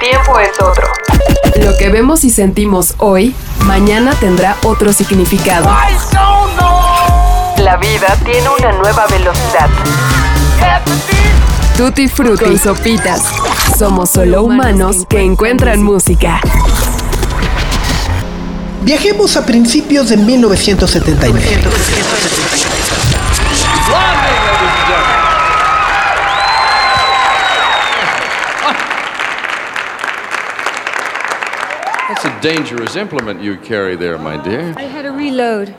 tiempo es otro. Lo que vemos y sentimos hoy, mañana tendrá otro significado. La vida tiene una nueva velocidad. Tutti Frutti y Sopitas. Somos solo humanos que encuentran música. Viajemos a principios de 1979. Dangerous implement you carry there, my dear. I had to reload.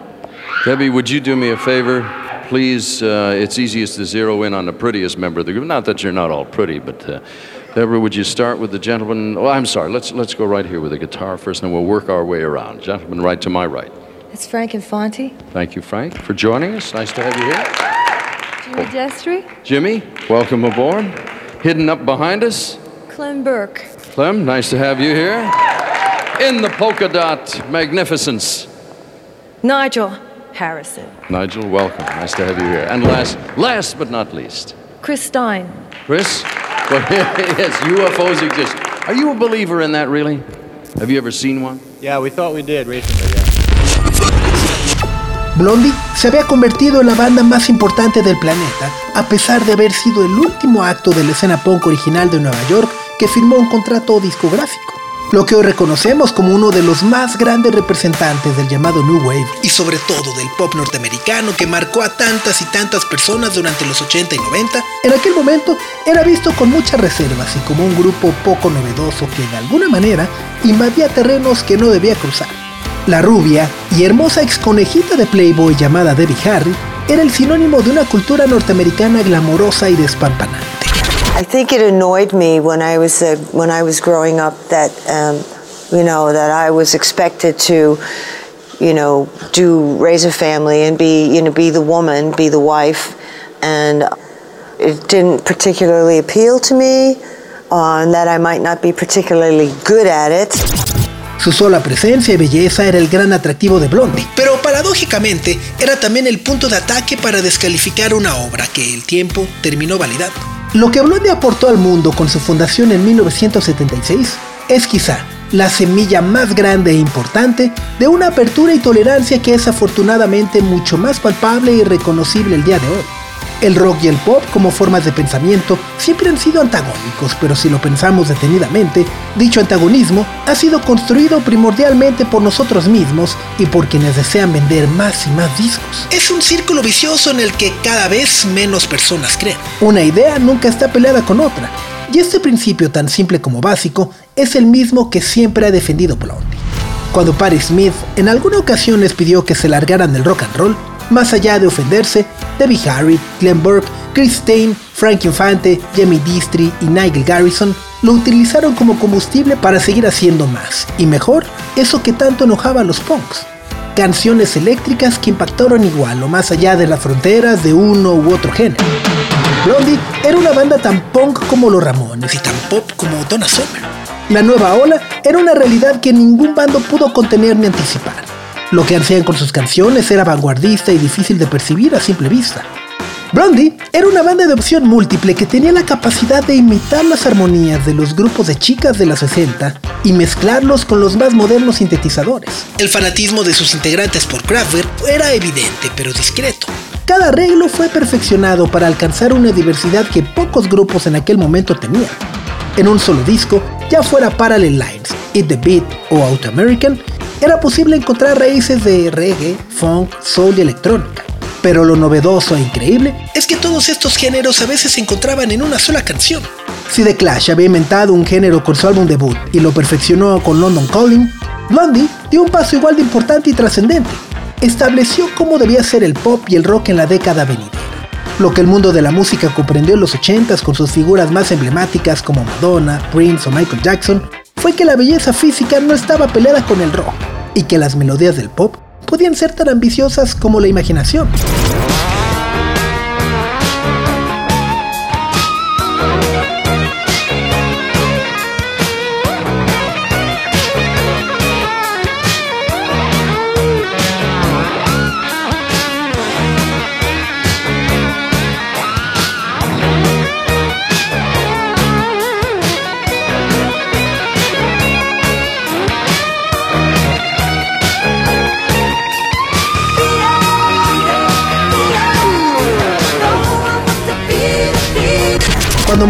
Debbie, would you do me a favor? Please, uh, it's easiest to zero in on the prettiest member of the group. Not that you're not all pretty, but uh, Deborah, would you start with the gentleman? Oh, I'm sorry. Let's let's go right here with the guitar first, and then we'll work our way around. Gentleman, right to my right. It's Frank Infanti. Thank you, Frank, for joining us. Nice to have you here. Jimmy Destry. Jimmy, welcome aboard. Hidden up behind us, Clem Burke. Clem, nice to have you here. In the polka dot magnificence, Nigel Harrison. Nigel, welcome. Nice to have you here. And last, last but not least, Chris Stein. Chris. Well, yes, UFOs exist. Are you a believer in that, really? Have you ever seen one? Yeah, we thought we did recently, yeah. Blondie se había convertido en la banda más importante del planeta, a pesar de haber sido el último acto de la escena punk original de Nueva York que firmó un contrato discográfico. Lo que hoy reconocemos como uno de los más grandes representantes del llamado New Wave y sobre todo del pop norteamericano que marcó a tantas y tantas personas durante los 80 y 90, en aquel momento era visto con muchas reservas y como un grupo poco novedoso que de alguna manera invadía terrenos que no debía cruzar. La rubia y hermosa ex conejita de Playboy llamada Debbie Harry era el sinónimo de una cultura norteamericana glamorosa y despampanante. I think it annoyed me when I was uh, when I was growing up that um, you know that I was expected to you know do raise a family and be you know be the woman, be the wife, and it didn't particularly appeal to me, uh, that I might not be particularly good at it. Su sola presencia y belleza era el gran atractivo de Blondie, pero paradójicamente era también el punto de ataque para descalificar una obra que el tiempo terminó validando. Lo que Blondie aportó al mundo con su fundación en 1976 es quizá la semilla más grande e importante de una apertura y tolerancia que es afortunadamente mucho más palpable y reconocible el día de hoy. El rock y el pop como formas de pensamiento siempre han sido antagónicos, pero si lo pensamos detenidamente, dicho antagonismo ha sido construido primordialmente por nosotros mismos y por quienes desean vender más y más discos. Es un círculo vicioso en el que cada vez menos personas creen. Una idea nunca está peleada con otra, y este principio tan simple como básico es el mismo que siempre ha defendido Blondie. Cuando Patti Smith en alguna ocasión les pidió que se largaran del rock and roll, más allá de ofenderse, Debbie Harry, Glenn Burke, Chris Stein, Frank Infante, Jamie Distry y Nigel Garrison lo utilizaron como combustible para seguir haciendo más, y mejor, eso que tanto enojaba a los punks. Canciones eléctricas que impactaron igual o más allá de las fronteras de uno u otro género. Blondie era una banda tan punk como los Ramones y tan pop como Donna Summer. La nueva ola era una realidad que ningún bando pudo contener ni anticipar. Lo que hacían con sus canciones era vanguardista y difícil de percibir a simple vista. Blondie era una banda de opción múltiple que tenía la capacidad de imitar las armonías de los grupos de chicas de la 60 y mezclarlos con los más modernos sintetizadores. El fanatismo de sus integrantes por Kraftwerk era evidente pero discreto. Cada arreglo fue perfeccionado para alcanzar una diversidad que pocos grupos en aquel momento tenían. En un solo disco, ya fuera Parallel Lines, Eat the Beat o Out American, era posible encontrar raíces de reggae, funk, soul y electrónica. Pero lo novedoso e increíble es que todos estos géneros a veces se encontraban en una sola canción. Si The Clash había inventado un género con su álbum debut y lo perfeccionó con London Calling, Blondie dio un paso igual de importante y trascendente. Estableció cómo debía ser el pop y el rock en la década venidera. Lo que el mundo de la música comprendió en los 80s con sus figuras más emblemáticas como Madonna, Prince o Michael Jackson fue que la belleza física no estaba peleada con el rock y que las melodías del pop podían ser tan ambiciosas como la imaginación.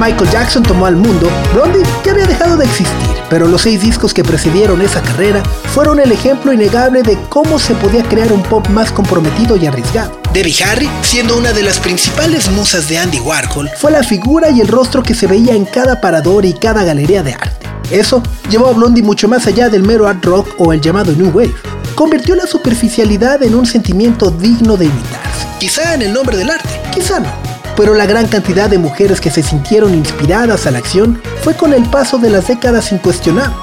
Michael Jackson tomó al mundo, Blondie ya había dejado de existir, pero los seis discos que precedieron esa carrera fueron el ejemplo innegable de cómo se podía crear un pop más comprometido y arriesgado. Debbie Harry, siendo una de las principales musas de Andy Warhol, fue la figura y el rostro que se veía en cada parador y cada galería de arte. Eso llevó a Blondie mucho más allá del mero art rock o el llamado New Wave. Convirtió la superficialidad en un sentimiento digno de imitarse. Quizá en el nombre del arte, quizá no. Pero la gran cantidad de mujeres que se sintieron inspiradas a la acción fue con el paso de las décadas incuestionable.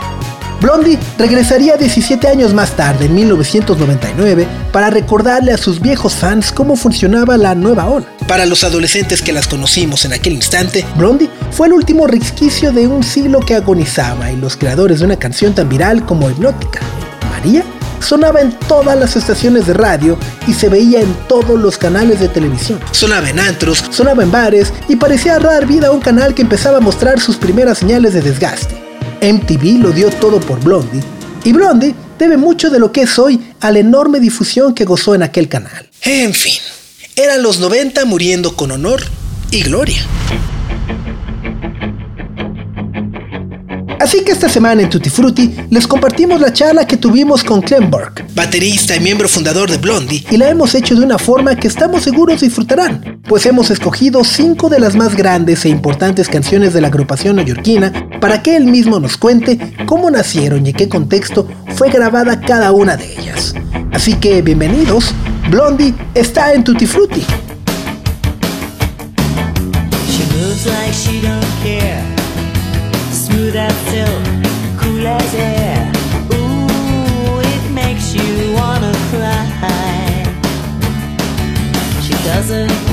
Blondie regresaría 17 años más tarde, en 1999, para recordarle a sus viejos fans cómo funcionaba la nueva ola. Para los adolescentes que las conocimos en aquel instante, Blondie fue el último resquicio de un siglo que agonizaba y los creadores de una canción tan viral como Hipnótica. María sonaba en todas las estaciones de radio y se veía en todos los canales de televisión. Sonaba en antros, sonaba en bares y parecía dar vida a un canal que empezaba a mostrar sus primeras señales de desgaste. MTV lo dio todo por Blondie, y Blondie debe mucho de lo que es hoy a la enorme difusión que gozó en aquel canal. En fin, eran los 90 muriendo con honor y gloria. Así que esta semana en Tutti Frutti les compartimos la charla que tuvimos con Clem Burke, baterista y miembro fundador de Blondie, y la hemos hecho de una forma que estamos seguros disfrutarán, pues hemos escogido cinco de las más grandes e importantes canciones de la agrupación neoyorquina para que él mismo nos cuente cómo nacieron y en qué contexto fue grabada cada una de ellas. Así que bienvenidos, Blondie está en Tutti Frutti. Cool as air. Ooh, it makes you wanna cry. She doesn't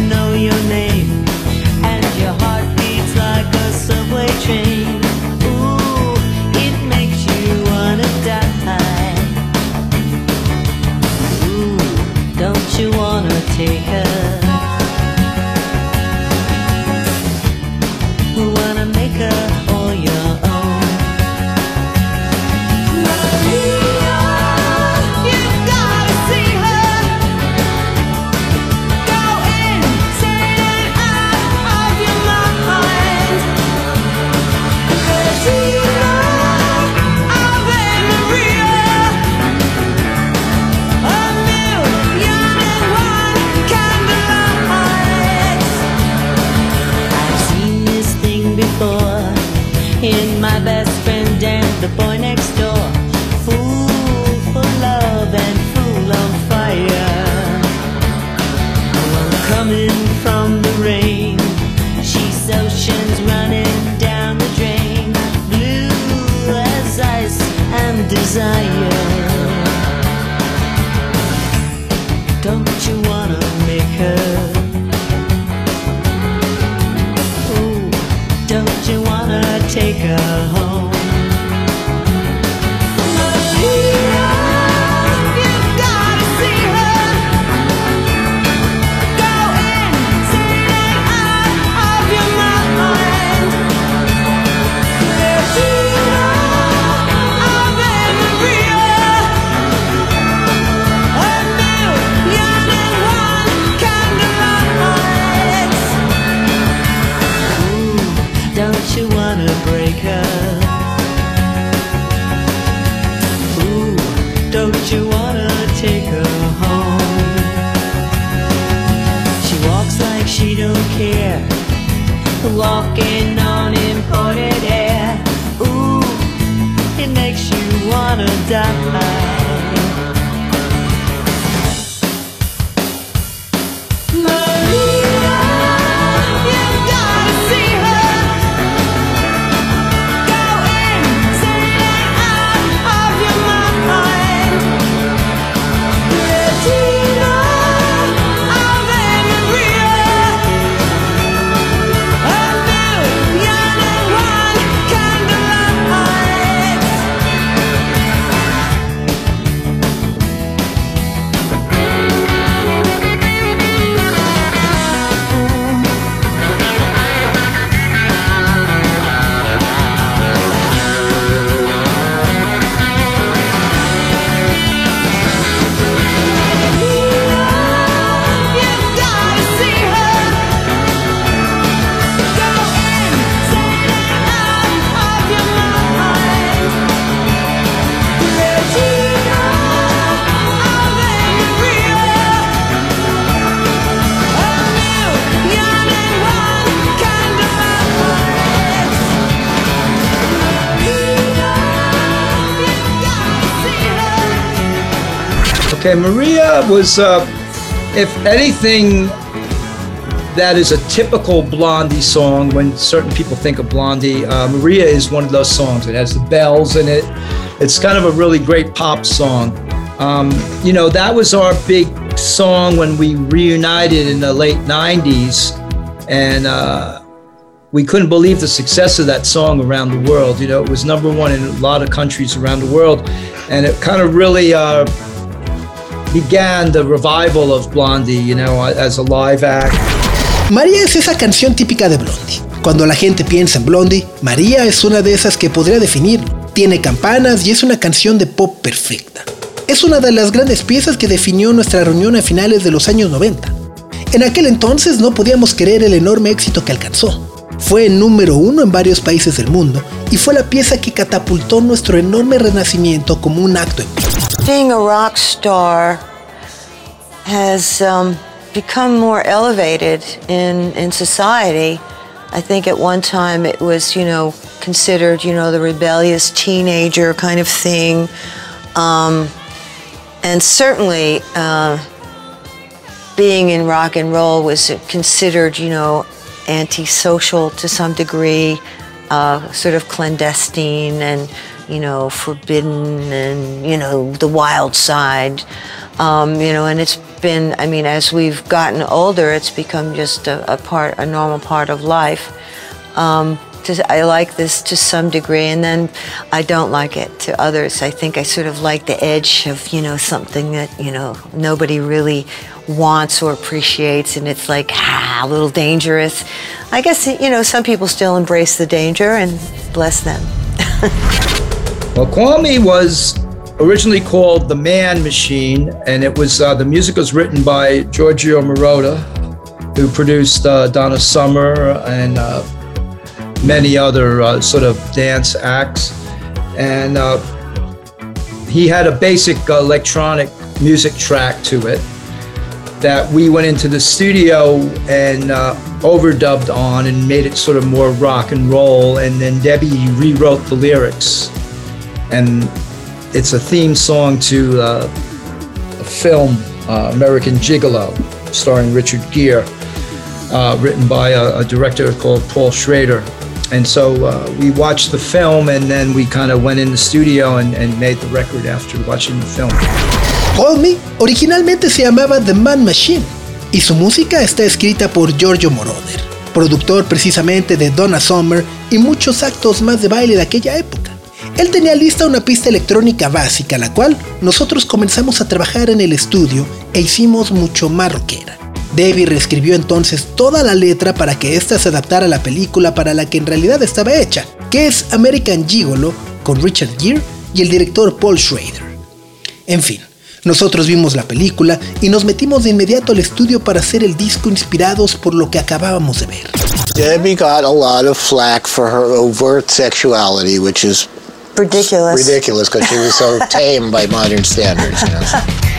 Okay, Maria was, uh, if anything, that is a typical Blondie song. When certain people think of Blondie, uh, Maria is one of those songs. It has the bells in it. It's kind of a really great pop song. Um, you know, that was our big song when we reunited in the late 90s. And uh, we couldn't believe the success of that song around the world. You know, it was number one in a lot of countries around the world. And it kind of really uh, began the revival of Blondie, you know, as a live act. María es esa canción típica de Blondie. Cuando la gente piensa en Blondie, María es una de esas que podría definirlo. Tiene campanas y es una canción de pop perfecta. Es una de las grandes piezas que definió nuestra reunión a finales de los años 90. En aquel entonces no podíamos creer el enorme éxito que alcanzó. Fue el número uno en varios países del mundo y fue la pieza que catapultó nuestro enorme renacimiento como un acto en. Being a rock star has um, become more elevated in, in society. I think at one time it was, you know, considered, you know, the rebellious teenager kind of thing. Um, and certainly uh, being in rock and roll was considered, you know, antisocial to some degree, uh, sort of clandestine and, you know, forbidden and, you know, the wild side. Um, you know, and it's been, I mean, as we've gotten older, it's become just a, a part, a normal part of life. Um, to, I like this to some degree, and then I don't like it to others. I think I sort of like the edge of, you know, something that, you know, nobody really wants or appreciates, and it's like, ah, a little dangerous. I guess, you know, some people still embrace the danger, and bless them. well, Kwame was originally called The Man Machine, and it was uh, the music was written by Giorgio Moroder, who produced uh, Donna Summer and uh, many other uh, sort of dance acts. And uh, he had a basic electronic music track to it that we went into the studio and uh, overdubbed on and made it sort of more rock and roll. And then Debbie rewrote the lyrics. And it's a theme song to uh, a film, uh, American Gigolo, starring Richard Gere, uh, written by a, a, director called Paul Schrader. And so uh, we watched the film and then we kind of went in the studio and, and made the record after watching the film. Call Me originalmente se llamaba The Man Machine y su música está escrita por Giorgio Moroder, productor precisamente de Donna Summer y muchos actos más de baile de aquella época. Él tenía lista una pista electrónica básica, la cual nosotros comenzamos a trabajar en el estudio e hicimos mucho más rockera. Debbie reescribió entonces toda la letra para que ésta se adaptara a la película para la que en realidad estaba hecha, que es American Gigolo, con Richard Gere y el director Paul Schrader. En fin, nosotros vimos la película y nos metimos de inmediato al estudio para hacer el disco inspirados por lo que acabábamos de ver. Debbie got a lot of flack for her overt sexuality, which is ridiculous. Ridiculous because she was so tame by modern standards. You know?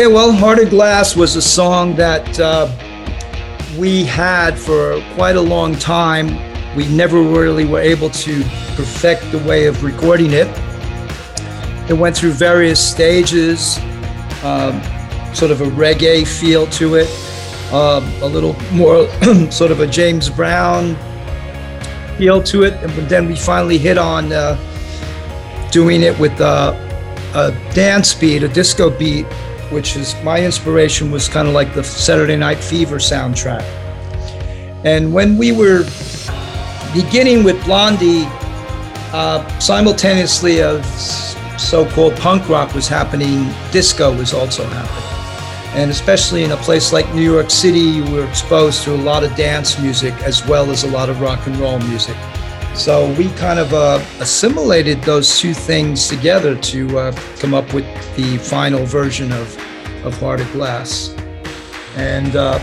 Okay, well, Heart of Glass was a song that uh, we had for quite a long time. We never really were able to perfect the way of recording it. It went through various stages, um, sort of a reggae feel to it, um, a little more sort of a James Brown feel to it. And then we finally hit on uh, doing it with uh, a dance beat, a disco beat, which is my inspiration was kind of like the Saturday Night Fever soundtrack. And when we were beginning with Blondie, uh, simultaneously of so-called punk rock was happening, disco was also happening. And especially in a place like New York City, you were exposed to a lot of dance music as well as a lot of rock and roll music. So we kind of uh, assimilated those two things together to uh, come up with the final version of, of Hearted Glass. And uh,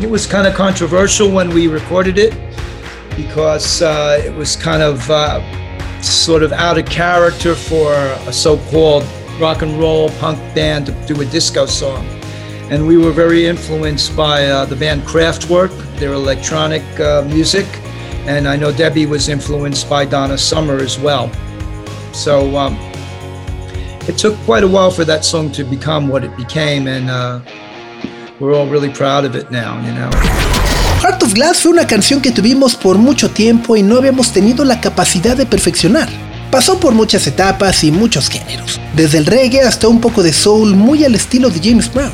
it was kind of controversial when we recorded it because uh, it was kind of uh, sort of out of character for a so-called rock and roll punk band to do a disco song. And we were very influenced by uh, the band Kraftwerk, their electronic music. And I know Debbie was influenced by Donna Summer as well. So um, it took quite a while for that song to become what it became. And uh, we're all really proud of it now, you know. Heart of Glass fue una canción que tuvimos por mucho tiempo y no habíamos tenido la capacidad de perfeccionar. Pasó por muchas etapas y muchos géneros, desde el reggae hasta un poco de soul muy al estilo de James Brown.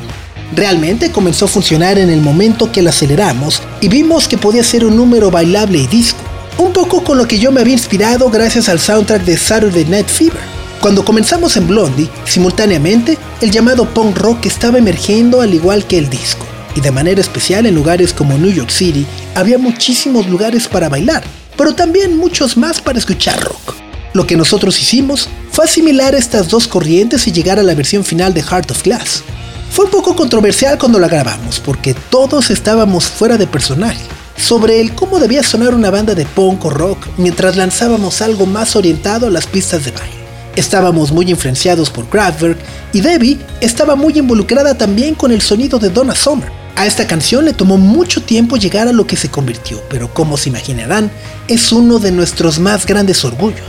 Realmente comenzó a funcionar en el momento que la aceleramos y vimos que podía ser un número bailable y disco, un poco con lo que yo me había inspirado gracias al soundtrack de Saturday Night Fever. Cuando comenzamos en Blondie, simultáneamente, el llamado punk rock estaba emergiendo al igual que el disco y de manera especial en lugares como New York City había muchísimos lugares para bailar, pero también muchos más para escuchar rock. Lo que nosotros hicimos fue asimilar estas dos corrientes y llegar a la versión final de Heart of Glass. Fue un poco controversial cuando la grabamos porque todos estábamos fuera de personaje sobre el cómo debía sonar una banda de punk o rock mientras lanzábamos algo más orientado a las pistas de baile. Estábamos muy influenciados por Kraftwerk y Debbie estaba muy involucrada también con el sonido de Donna Summer. A esta canción le tomó mucho tiempo llegar a lo que se convirtió, pero como se imaginarán, es uno de nuestros más grandes orgullos.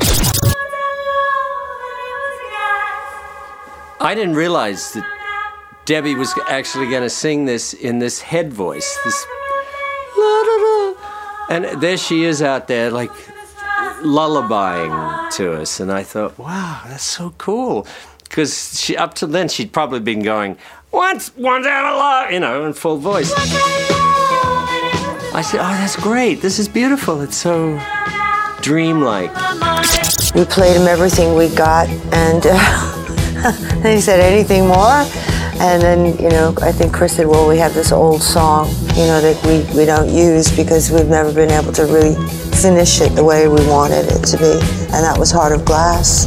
Debbie was actually going to sing this in this head voice. This and there she is out there like lullabying to us and I thought, "Wow, that's so cool." Because she up to then she'd probably been going, "Once, once out of love," you know, in full voice. I said, "Oh, that's great. This is beautiful. It's so dreamlike." We played him everything we got, and uh, then he said, "Anything more?" And then, you know, I think Chris said, "Well, we have this old song, you know, that we, we don't use because we've never been able to really finish it the way we wanted it to be, and that was Heart of Glass."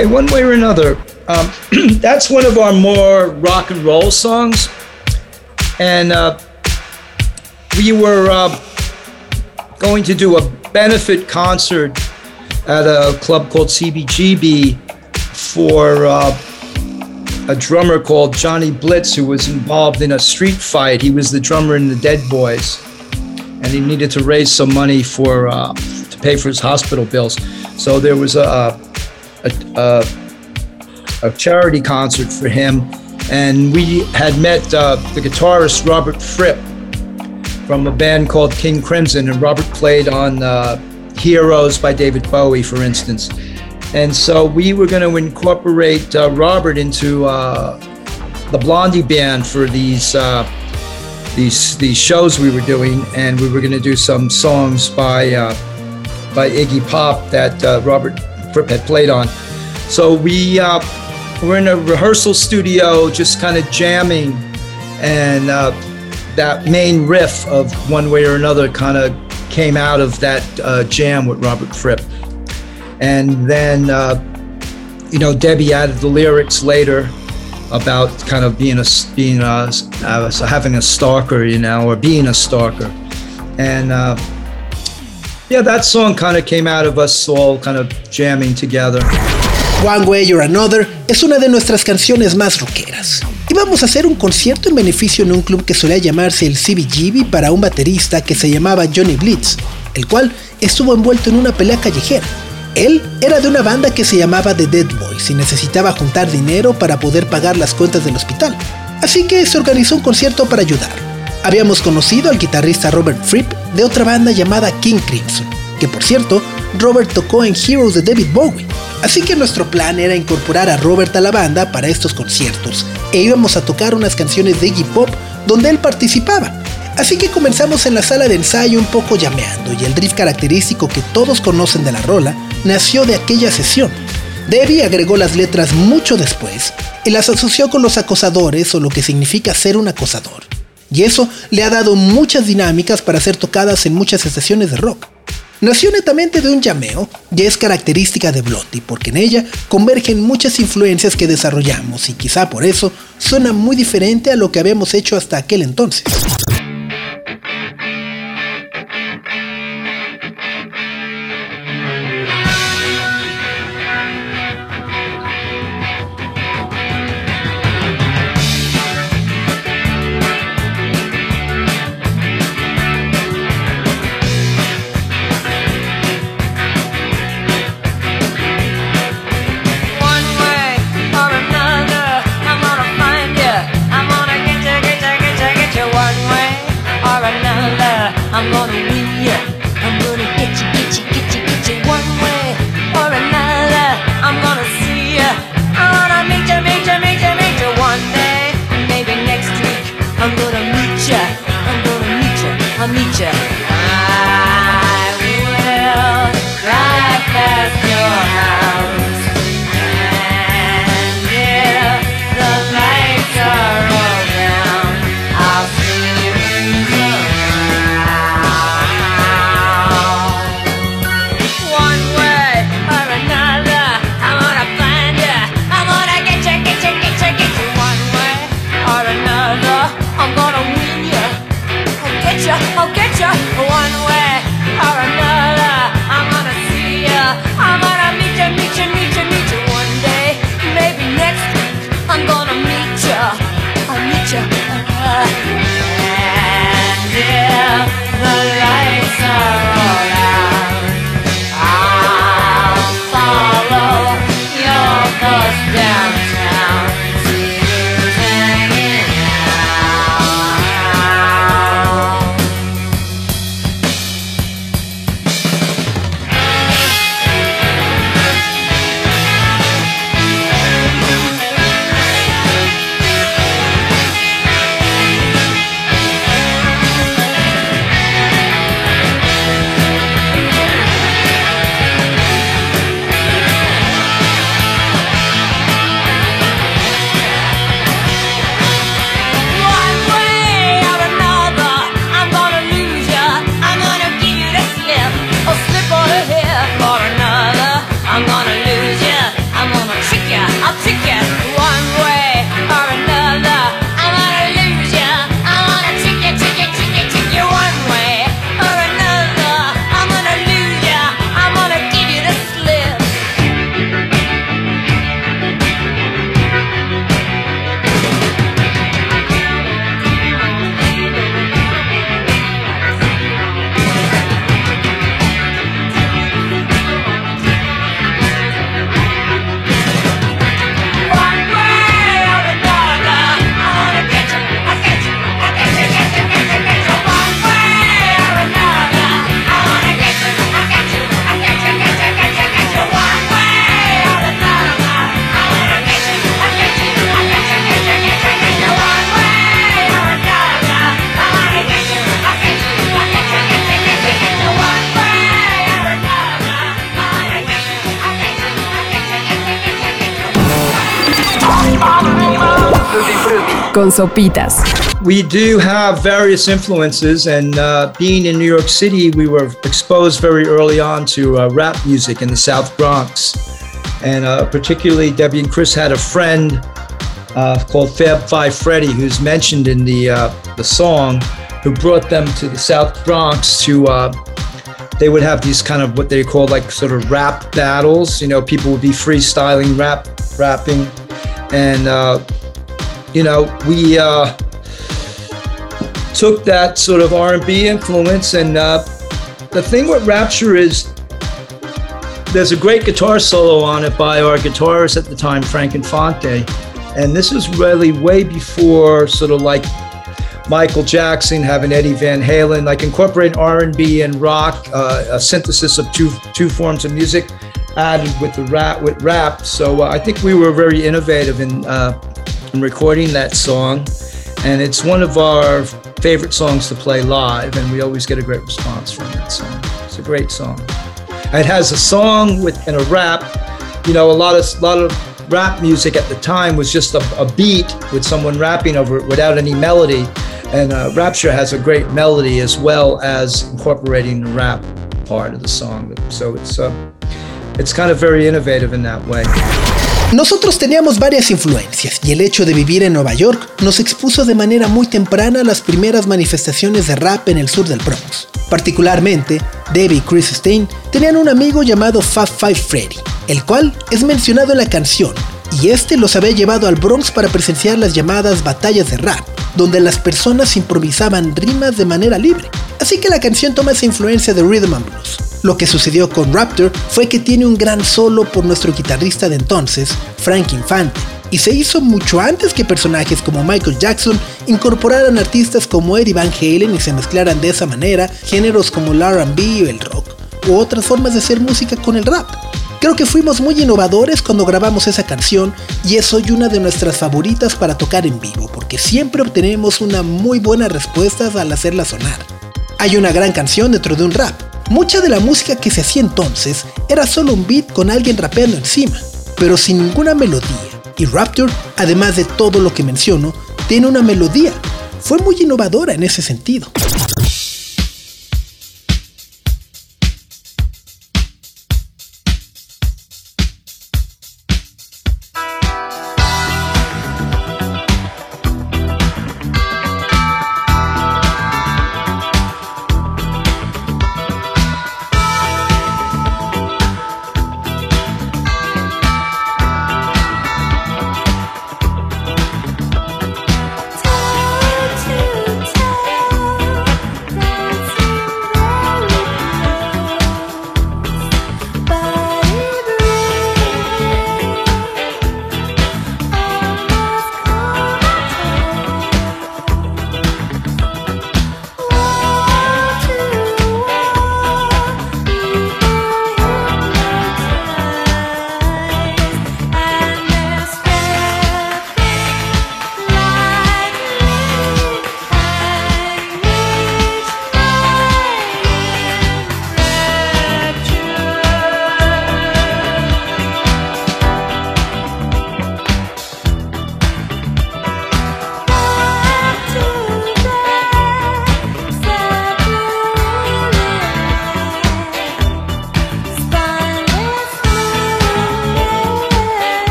Okay, one way or another. Um, that's one of our more rock and roll songs. And uh, we were uh, going to do a benefit concert at a club called CBGB for uh, a drummer called Johnny Blitz who was involved in a street fight. He was the drummer in the Dead Boys, and he needed to raise some money for uh, to pay for his hospital bills. So there was a a, a, a charity concert for him, and we had met uh, the guitarist Robert Fripp from a band called King Crimson, and Robert played on uh, Heroes by David Bowie, for instance. And so we were going to incorporate uh, Robert into uh, the Blondie band for these uh, these these shows we were doing, and we were going to do some songs by uh, by Iggy Pop that Robert had played on. So we uh, were in a rehearsal studio, just kind of jamming, and that main riff of one way or another kind of came out of that jam with Robert Fripp and then uh, you know Debbie added the lyrics later about kind of being a being a, uh, having a stalker, you know, or being a stalker, and uh, yeah, that song kind of came out of us all kind of jamming together. One Way or Another es una de nuestras canciones más rockeras. Íbamos a hacer un concierto en beneficio en un club que solía llamarse el CBGB para un baterista que se llamaba Johnny Blitz, el cual estuvo envuelto en una pelea callejera. Él era de una banda que se llamaba The Dead Boys y necesitaba juntar dinero para poder pagar las cuentas del hospital. Así que se organizó un concierto para ayudar. Habíamos conocido al guitarrista Robert Fripp de otra banda llamada King Crimson, que por cierto, Robert tocó en Heroes de David Bowie. Así que nuestro plan era incorporar a Robert a la banda para estos conciertos e íbamos a tocar unas canciones de Iggy Pop donde él participaba. Así que comenzamos en la sala de ensayo un poco llameando y el riff característico que todos conocen de la rola nació de aquella sesión. Debbie agregó las letras mucho después y las asoció con los acosadores o lo que significa ser un acosador. Y eso le ha dado muchas dinámicas para ser tocadas en muchas estaciones de rock. Nació netamente de un llameo y es característica de Blondie porque en ella convergen muchas influencias que desarrollamos y quizá por eso suena muy diferente a lo que habíamos hecho hasta aquel entonces. Sopitas. We do have various influences, and uh, being in New York City, we were exposed very early on to uh, rap music in the South Bronx. And uh, particularly, Debbie and Chris had a friend uh, called Fab Five Freddy, who's mentioned in the, uh, the song, who brought them to the South Bronx to uh, they would have these kind of what they call like sort of rap battles. You know, people would be freestyling, rap, rapping, and uh, you know, we uh, took that sort of R&B influence. And uh, the thing with Rapture is there's a great guitar solo on it by our guitarist at the time, Frank Infante. And this is really way before sort of like Michael Jackson, having Eddie Van Halen, like incorporating R&B and rock, uh, a synthesis of two two forms of music added with the rap with rap. So uh, I think we were very innovative in uh, in recording that song, and it's one of our favorite songs to play live, and we always get a great response from that song. It's a great song. It has a song with and a rap. You know, a lot of lot of rap music at the time was just a, a beat with someone rapping over it without any melody. And uh, Rapture has a great melody as well as incorporating the rap part of the song. So it's uh, it's kind of very innovative in that way. Nosotros teníamos varias influencias y el hecho de vivir en Nueva York nos expuso de manera muy temprana las primeras manifestaciones de rap en el sur del Bronx. Particularmente, Debbie y Chris Stein tenían un amigo llamado Fab Five Freddy, el cual es mencionado en la canción, y este los había llevado al Bronx para presenciar las llamadas batallas de rap, donde las personas improvisaban rimas de manera libre. Así que la canción toma esa influencia de Rhythm and Blues. Lo que sucedió con Raptor fue que tiene un gran solo por nuestro guitarrista de entonces, Frank Infante, y se hizo mucho antes que personajes como Michael Jackson incorporaran artistas como Eddie Van Halen y se mezclaran de esa manera géneros como el RB o el rock, u otras formas de hacer música con el rap. Creo que fuimos muy innovadores cuando grabamos esa canción y es hoy una de nuestras favoritas para tocar en vivo porque siempre obtenemos una muy buena respuesta al hacerla sonar. Hay una gran canción dentro de un rap. Mucha de la música que se hacía entonces era solo un beat con alguien rapeando encima, pero sin ninguna melodía. Y Raptor, además de todo lo que menciono, tiene una melodía. Fue muy innovadora en ese sentido.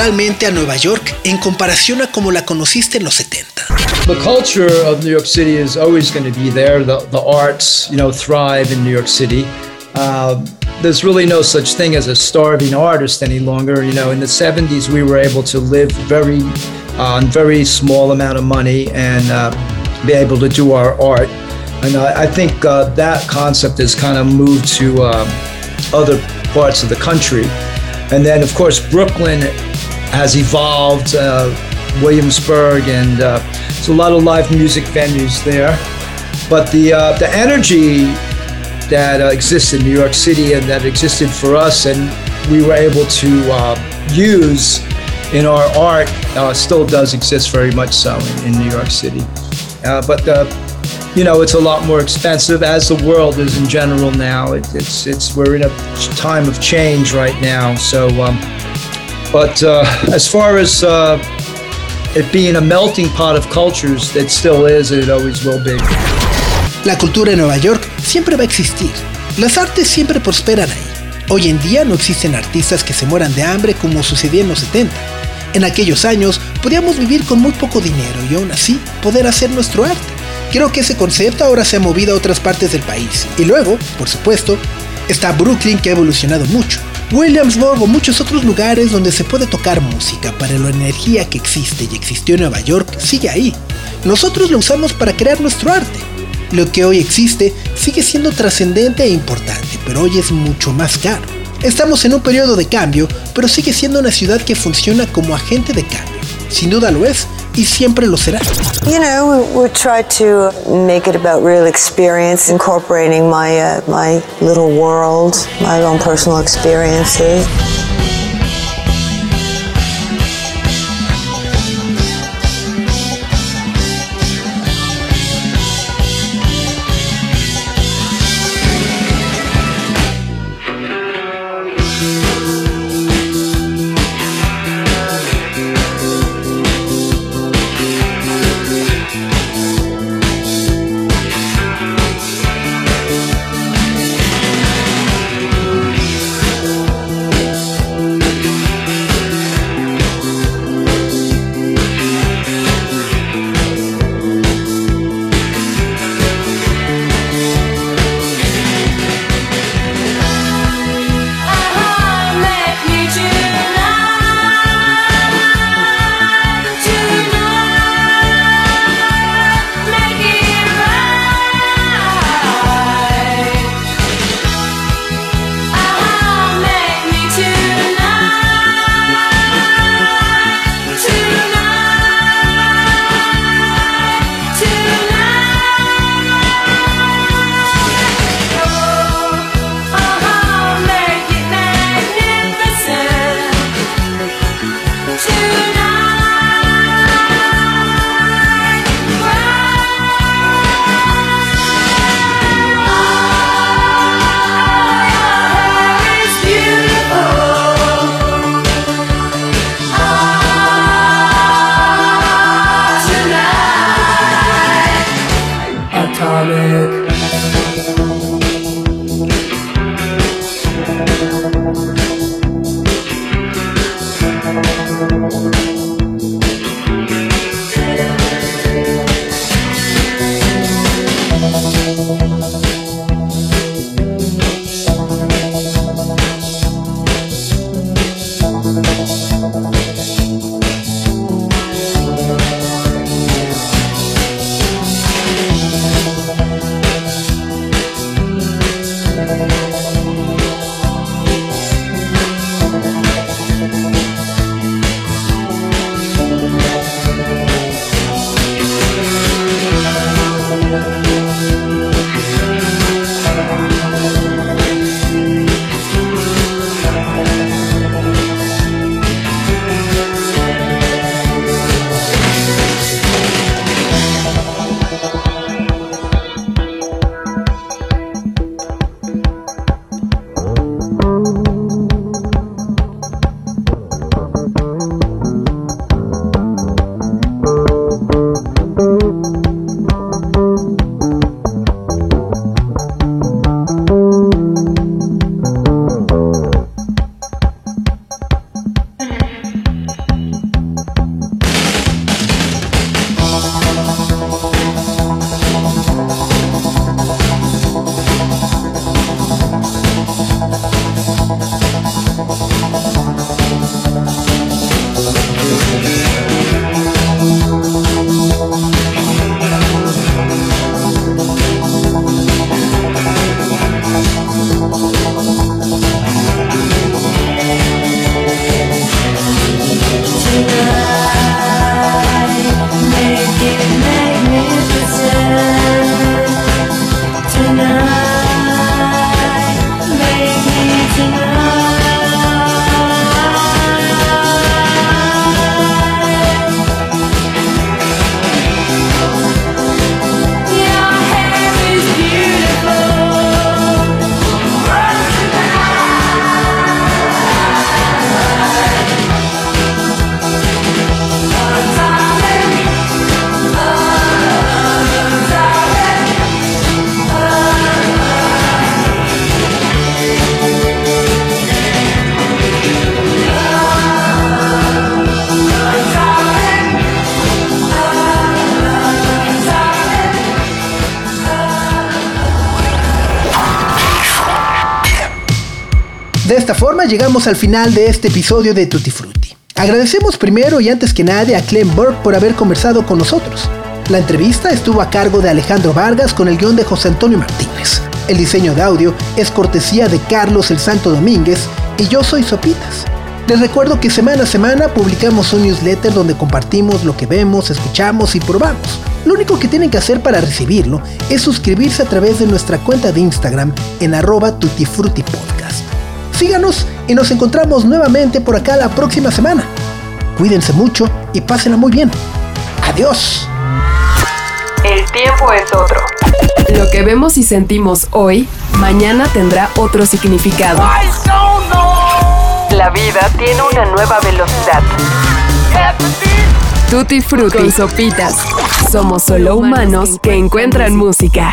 Culturalmente a Nueva York en comparación a como la conociste en los 70? The culture of New York City is always going to be there. The, the arts, you know, thrive in New York City. Uh, there's really no such thing as a starving artist any longer. You know, in the 70s, we were able to live very on very small amount of money and uh, be able to do our art. And I, think uh, that concept has kind of moved to um, other parts of the country. And then, of course, Brooklyn has evolved, uh, Williamsburg, and uh, there's a lot of live music venues there. But the, uh, the energy that uh, exists in New York City and that existed for us, and we were able to uh, use in our art, uh, still does exist very much so in, in New York City. Uh, but uh, you know, it's a lot more expensive, as the world is in general now. It, it's it's we're in a time of change right now. So, um, but uh, as far as uh, it being a melting pot of cultures, it still is, and it always will be. La cultura en Nueva York siempre va a existir. Las artes siempre prosperan ahí. Hoy en día no existen artistas que se mueran de hambre como sucedía en los 70. En aquellos años podíamos vivir con muy poco dinero y aún así poder hacer nuestro arte. Creo que ese concepto ahora se ha movido a otras partes del país. Y luego, por supuesto, está Brooklyn que ha evolucionado mucho. Williamsburg o muchos otros lugares donde se puede tocar música, para la energía que existe y existió en Nueva York sigue ahí. Nosotros lo usamos para crear nuestro arte. Lo que hoy existe sigue siendo trascendente e importante, pero hoy es mucho más caro. Estamos en un periodo de cambio, pero sigue siendo una ciudad que funciona como agente de cambio. Sin duda lo es siempre lo será. You know, we, we try to make it about real experience, incorporating my uh, my little world, my own personal experiences. Esta forma llegamos al final de este episodio de Tutti Frutti. Agradecemos primero y antes que nadie a Clem Burke por haber conversado con nosotros. La entrevista estuvo a cargo de Alejandro Vargas con el guion de José Antonio Martínez. El diseño de audio es cortesía de Carlos el Santo Domínguez y yo soy Sopitas. Les recuerdo que semana a semana publicamos un newsletter donde compartimos lo que vemos, escuchamos y probamos. Lo único que tienen que hacer para recibirlo es suscribirse a través de nuestra cuenta de Instagram en arroba tutifrutipodcast. Síganos y nos encontramos nuevamente por acá la próxima semana. Cuídense mucho y pásenla muy bien. Adiós. El tiempo es otro. Lo que vemos y sentimos hoy, mañana tendrá otro significado. La vida tiene una nueva velocidad. Tutti Frutti con sopitas. Somos solo humanos que encuentran música.